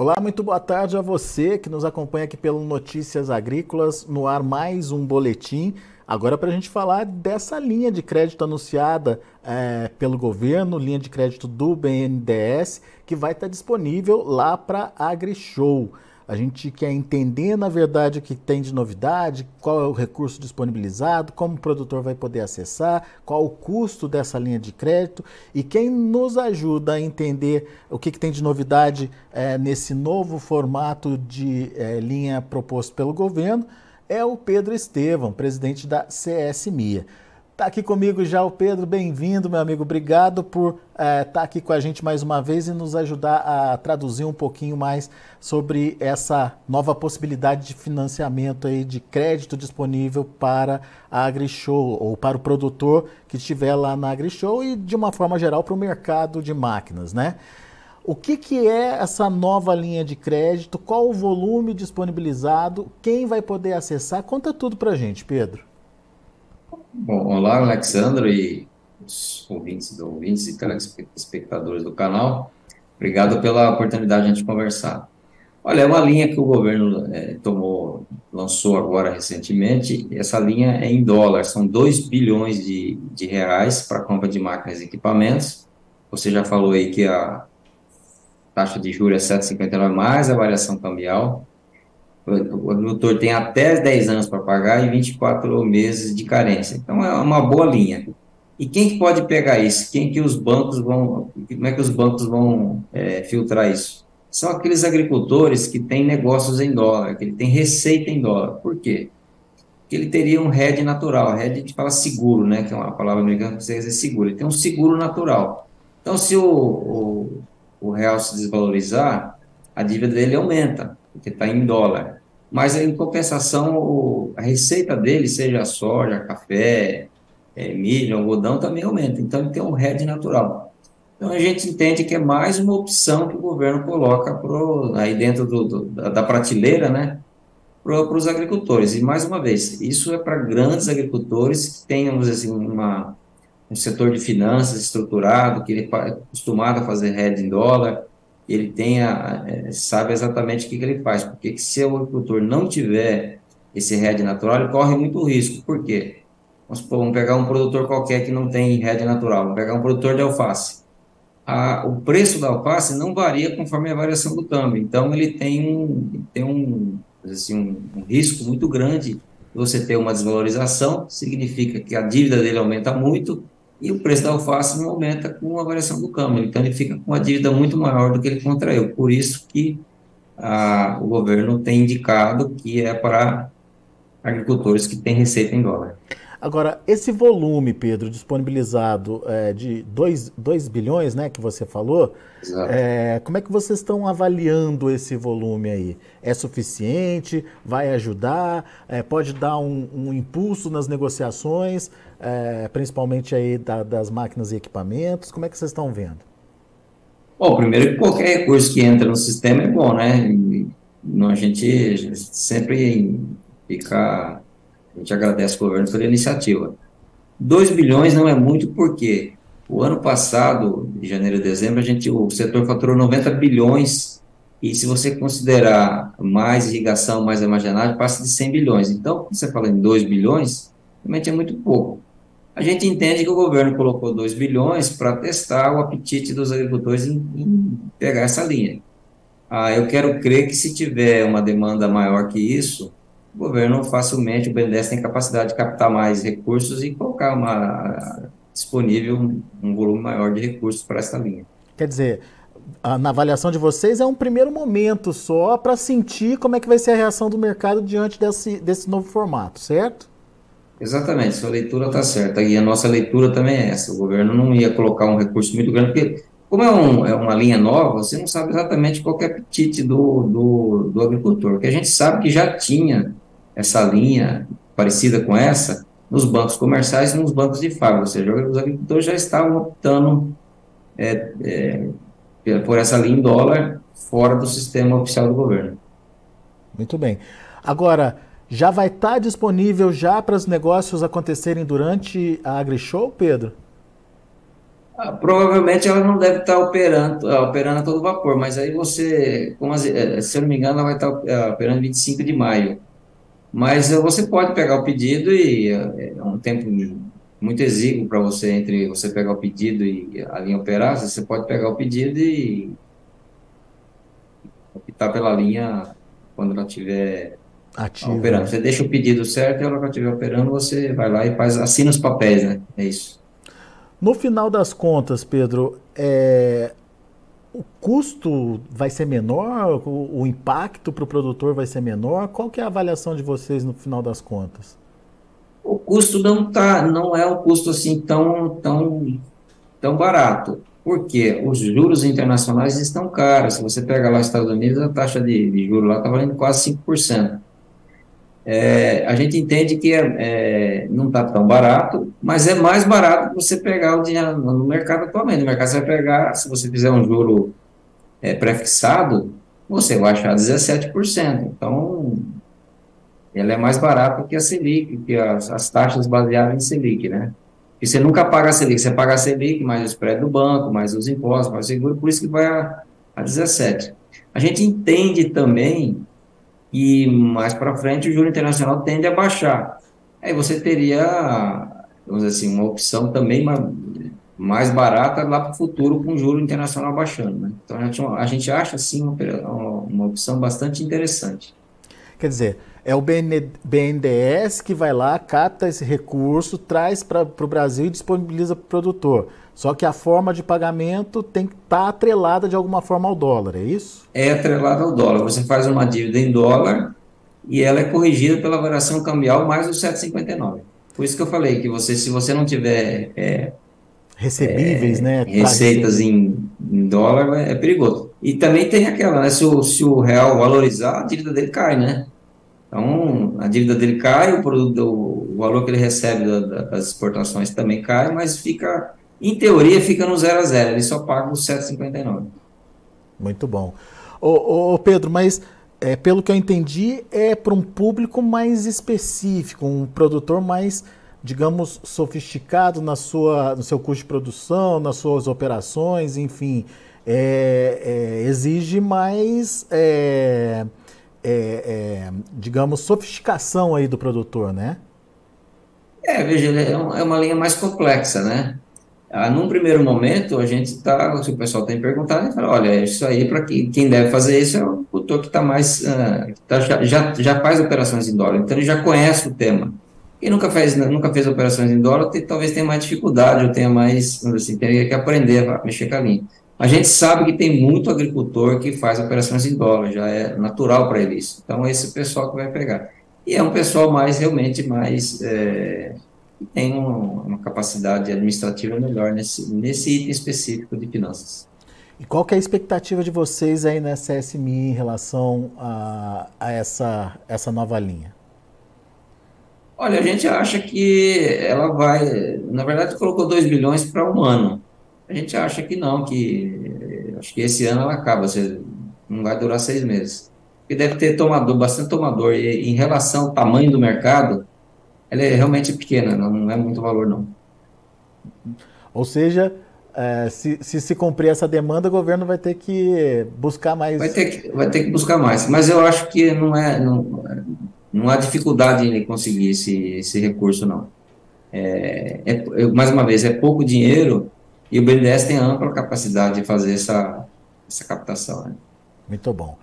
Olá, muito boa tarde a você que nos acompanha aqui pelo Notícias Agrícolas, no ar mais um boletim. Agora para a gente falar dessa linha de crédito anunciada é, pelo governo, linha de crédito do BNDES, que vai estar disponível lá para AgriShow. A gente quer entender, na verdade, o que tem de novidade, qual é o recurso disponibilizado, como o produtor vai poder acessar, qual o custo dessa linha de crédito. E quem nos ajuda a entender o que, que tem de novidade é, nesse novo formato de é, linha proposto pelo governo é o Pedro Estevam, presidente da CSMIA. Está aqui comigo já o Pedro, bem-vindo, meu amigo. Obrigado por estar é, tá aqui com a gente mais uma vez e nos ajudar a traduzir um pouquinho mais sobre essa nova possibilidade de financiamento aí, de crédito disponível para a AgriShow ou para o produtor que estiver lá na AgriShow e, de uma forma geral, para o mercado de máquinas, né? O que, que é essa nova linha de crédito? Qual o volume disponibilizado? Quem vai poder acessar? Conta tudo para a gente, Pedro. Bom, olá, Alexandre e os ouvintes, ouvintes e telespectadores do canal. Obrigado pela oportunidade de a gente conversar. Olha, é uma linha que o governo é, tomou, lançou agora recentemente. Essa linha é em dólar, são 2 bilhões de, de reais para compra de máquinas e equipamentos. Você já falou aí que a taxa de juros é 7,59 mais a variação cambial o agricultor tem até 10 anos para pagar e 24 meses de carência. Então, é uma boa linha. E quem que pode pegar isso? Quem que os bancos vão, como é que os bancos vão é, filtrar isso? São aqueles agricultores que têm negócios em dólar, que ele tem receita em dólar. Por quê? Porque ele teria um hedge natural. Hedge a gente fala seguro, né? Que é uma palavra americana que você dizer seguro. Ele tem um seguro natural. Então, se o, o, o real se desvalorizar, a dívida dele aumenta, porque está em dólar mas em compensação a receita dele, seja soja, café, é, milho, algodão, também aumenta. Então ele tem um hedge natural. Então a gente entende que é mais uma opção que o governo coloca pro, aí dentro do, do, da prateleira, né, para os agricultores. E mais uma vez, isso é para grandes agricultores que tenham, assim, uma, um setor de finanças estruturado, que ele é acostumado a fazer hedge em dólar, ele tenha, é, sabe exatamente o que, que ele faz, porque se o agricultor não tiver esse RED natural, ele corre muito risco, por quê? Vamos, vamos pegar um produtor qualquer que não tem RED natural, vamos pegar um produtor de alface. A, o preço da alface não varia conforme a variação do câmbio, então ele tem um, tem um, assim, um, um risco muito grande de você ter uma desvalorização, significa que a dívida dele aumenta muito, e o preço da alface não aumenta com a variação do câmbio. Então, ele fica com uma dívida muito maior do que ele contraiu. Por isso que a, o governo tem indicado que é para agricultores que têm receita em dólar. Agora, esse volume, Pedro, disponibilizado é, de 2 bilhões, né, que você falou, é, como é que vocês estão avaliando esse volume aí? É suficiente? Vai ajudar? É, pode dar um, um, impulso nas negociações, é, principalmente aí da, das máquinas e equipamentos? Como é que vocês estão vendo? Bom, primeiro que qualquer recurso que entra no sistema é bom, né? E, a gente sempre fica a gente agradece o governo pela iniciativa. 2 bilhões não é muito porque o ano passado, de janeiro a dezembro, a gente, o setor faturou 90 bilhões e se você considerar mais irrigação, mais armazenagem, passa de 100 bilhões. Então, quando você fala em 2 bilhões, realmente é muito pouco. A gente entende que o governo colocou 2 bilhões para testar o apetite dos agricultores em, em pegar essa linha. Ah, eu quero crer que se tiver uma demanda maior que isso, o governo facilmente, o BNDES tem capacidade de captar mais recursos e colocar uma, disponível um volume maior de recursos para esta linha. Quer dizer, na avaliação de vocês, é um primeiro momento só para sentir como é que vai ser a reação do mercado diante desse, desse novo formato, certo? Exatamente, sua leitura está certa. E a nossa leitura também é essa. O governo não ia colocar um recurso muito grande, porque como é, um, é uma linha nova, você não sabe exatamente qual é o apetite do, do, do agricultor. Porque a gente sabe que já tinha essa linha parecida com essa nos bancos comerciais e nos bancos de fábrica, ou seja, os agricultores já estavam optando é, é, por essa linha em dólar fora do sistema oficial do governo. Muito bem. Agora, já vai estar disponível já para os negócios acontecerem durante a AgriShow, Pedro? Ah, provavelmente ela não deve estar operando, ah, operando a todo vapor, mas aí você, eh, se eu não me engano, ela vai estar eh, operando 25 de maio. Mas eh, você pode pegar o pedido e é um tempo muito exíguo para você entre você pegar o pedido e a linha operar, você pode pegar o pedido e optar pela linha quando ela operando. Você deixa o pedido certo e ela estiver operando, você vai lá e faz, assina os papéis, né? É isso. No final das contas, Pedro, é, o custo vai ser menor? O, o impacto para o produtor vai ser menor? Qual que é a avaliação de vocês no final das contas? O custo não tá, não é um custo assim tão, tão, tão barato. Porque os juros internacionais estão caros. Se você pega lá os Estados Unidos, a taxa de, de juros lá está valendo quase 5%. É, a gente entende que é, é não está tão barato, mas é mais barato você pegar o dinheiro no mercado atualmente. No mercado você vai pegar, se você fizer um juro é, pré-fixado, você vai achar 17%. Então, ela é mais barata que a Selic, que as, as taxas baseadas em Selic, né? E você nunca paga a Selic, você paga a Selic, mais o spread do banco, mais os impostos, mais o seguro, por isso que vai a, a 17%. A gente entende também e mais para frente o juro internacional tende a baixar. Aí você teria, vamos dizer assim, uma opção também mais barata lá para o futuro com o juro internacional baixando. Né? Então a gente, a gente acha assim uma, uma opção bastante interessante. Quer dizer, é o BNDES que vai lá, capta esse recurso, traz para o Brasil e disponibiliza para o produtor. Só que a forma de pagamento tem que estar tá atrelada de alguma forma ao dólar, é isso? É atrelada ao dólar. Você faz uma dívida em dólar e ela é corrigida pela variação cambial mais os 7,59. Por isso que eu falei que você, se você não tiver é, recebíveis, é, né? Receitas em, em, dólar é, é perigoso. E também tem aquela, né? Se o, se o real valorizar, a dívida dele cai, né? Então, a dívida dele cai, o, produto, o valor que ele recebe da, da, das exportações também cai, mas fica em teoria, fica no 0 a 0 ele só paga os 7,59. Muito bom. Ô, ô, Pedro, mas é, pelo que eu entendi, é para um público mais específico, um produtor mais, digamos, sofisticado na sua, no seu custo de produção, nas suas operações, enfim. É, é, exige mais, é, é, é, digamos, sofisticação aí do produtor, né? É, veja, é uma linha mais complexa, né? Ah, num primeiro momento, a gente está, se o pessoal tem perguntado, a fala, olha, isso aí, para quem, deve fazer isso é o produtor que está mais, uh, tá, já, já, faz operações em dólar, então ele já conhece o tema. Quem nunca fez, nunca fez operações em dólar, tem, talvez tenha mais dificuldade, ou tenha mais, assim, teria que aprender a mexer com a linha. A gente sabe que tem muito agricultor que faz operações em dólar, já é natural para ele isso. Então, é esse pessoal que vai pegar. E é um pessoal mais, realmente, mais... É, tem uma, capacidade administrativa melhor nesse, nesse item específico de finanças. E qual que é a expectativa de vocês aí nessa SMI em relação a, a essa, essa nova linha? Olha, a gente acha que ela vai, na verdade, colocou 2 bilhões para um ano. A gente acha que não, que acho que esse ano ela acaba, seja, não vai durar seis meses. Porque deve ter tomador, bastante tomador. E em relação ao tamanho do mercado, ela é realmente pequena, não é muito valor, não. Ou seja, é, se, se, se cumprir essa demanda, o governo vai ter que buscar mais. Vai ter que, vai ter que buscar mais. Mas eu acho que não, é, não, não há dificuldade em conseguir esse, esse recurso, não. É, é, mais uma vez, é pouco dinheiro e o BNDES tem ampla capacidade de fazer essa, essa captação. Né? Muito bom.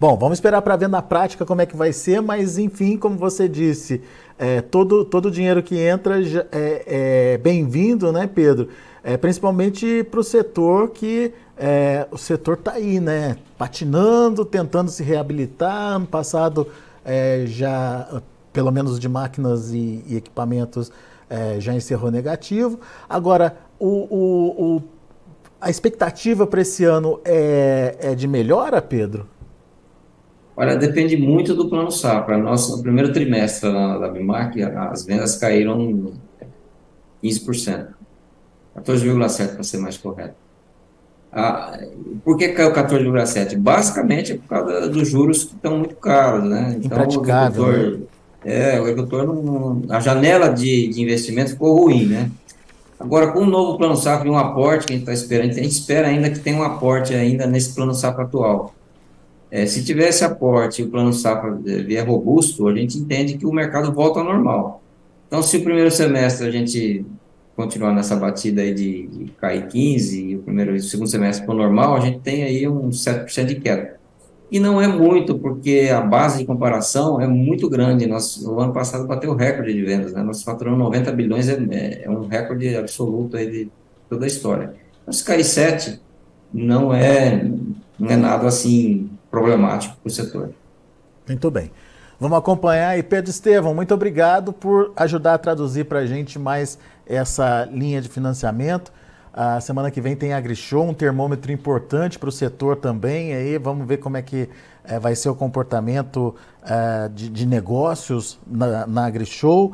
Bom, vamos esperar para ver na prática como é que vai ser, mas enfim, como você disse, é, todo, todo o dinheiro que entra é, é bem-vindo, né, Pedro? É, principalmente para o setor que é, o setor está aí, né? Patinando, tentando se reabilitar. Ano passado é, já, pelo menos de máquinas e, e equipamentos, é, já encerrou negativo. Agora, o, o, o a expectativa para esse ano é, é de melhora, Pedro? Olha, depende muito do plano safra. Nosso, no primeiro trimestre da, da Bimac, as vendas caíram 15%. 14,7% para ser mais correto. Ah, por que caiu 14,7%? Basicamente é por causa dos juros que estão muito caros, né? Então, o agricultor, né? é, o agricultor não, a janela de, de investimento ficou ruim, né? Agora, com o novo plano safra e um aporte que a gente está esperando, a gente espera ainda que tenha um aporte ainda nesse plano safra atual. É, se tivesse aporte e o plano safra é, vier robusto, a gente entende que o mercado volta ao normal. Então, se o primeiro semestre a gente continuar nessa batida aí de, de cair 15 e o primeiro e o segundo semestre for normal, a gente tem aí um 7% de queda. E não é muito, porque a base de comparação é muito grande. Nós, o ano passado bateu o recorde de vendas, né? Nós faturamos 90 bilhões, é, é um recorde absoluto aí de toda a história. Se cair 7, não é, não é nada assim problemático para o setor. Muito bem. Vamos acompanhar. E Pedro Estevão, muito obrigado por ajudar a traduzir para a gente mais essa linha de financiamento. A semana que vem tem AgriShow, um termômetro importante para o setor também. Aí vamos ver como é que é, vai ser o comportamento é, de, de, negócios na, na AgriShow.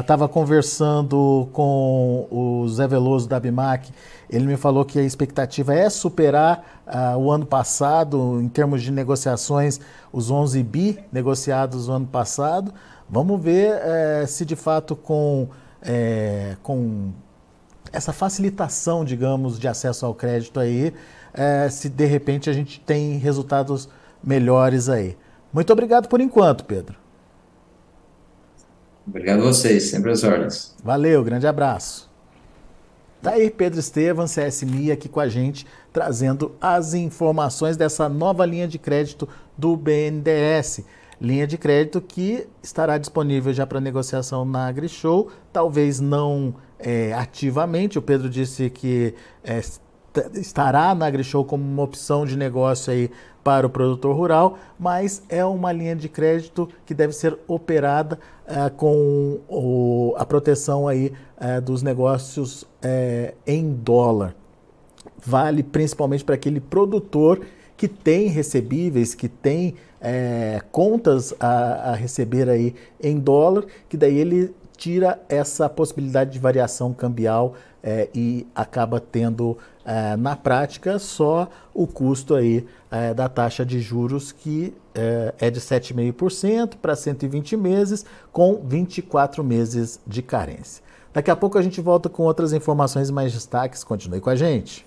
Estava uh, conversando com o Zé Veloso da Bimac. Ele me falou que a expectativa é superar uh, o ano passado, em termos de negociações, os 11 bi negociados no ano passado. Vamos ver uh, se de fato com, com essa facilitação, digamos, de acesso ao crédito aí, é, se de repente a gente tem resultados melhores aí. Muito obrigado por enquanto, Pedro. Obrigado a vocês, sempre as ordens. Valeu, grande abraço. Tá aí Pedro Estevam, CSMI, aqui com a gente, trazendo as informações dessa nova linha de crédito do BNDES. Linha de crédito que estará disponível já para negociação na AgriShow, talvez não é, ativamente. O Pedro disse que é, estará na AgriShow como uma opção de negócio aí para o produtor rural, mas é uma linha de crédito que deve ser operada é, com o, a proteção aí é, dos negócios é, em dólar. Vale principalmente para aquele produtor que tem recebíveis, que tem contas a, a receber aí em dólar, que daí ele tira essa possibilidade de variação cambial é, e acaba tendo é, na prática só o custo aí é, da taxa de juros que é de 7,5% para 120 meses com 24 meses de carência. Daqui a pouco a gente volta com outras informações mais destaques. Continue com a gente.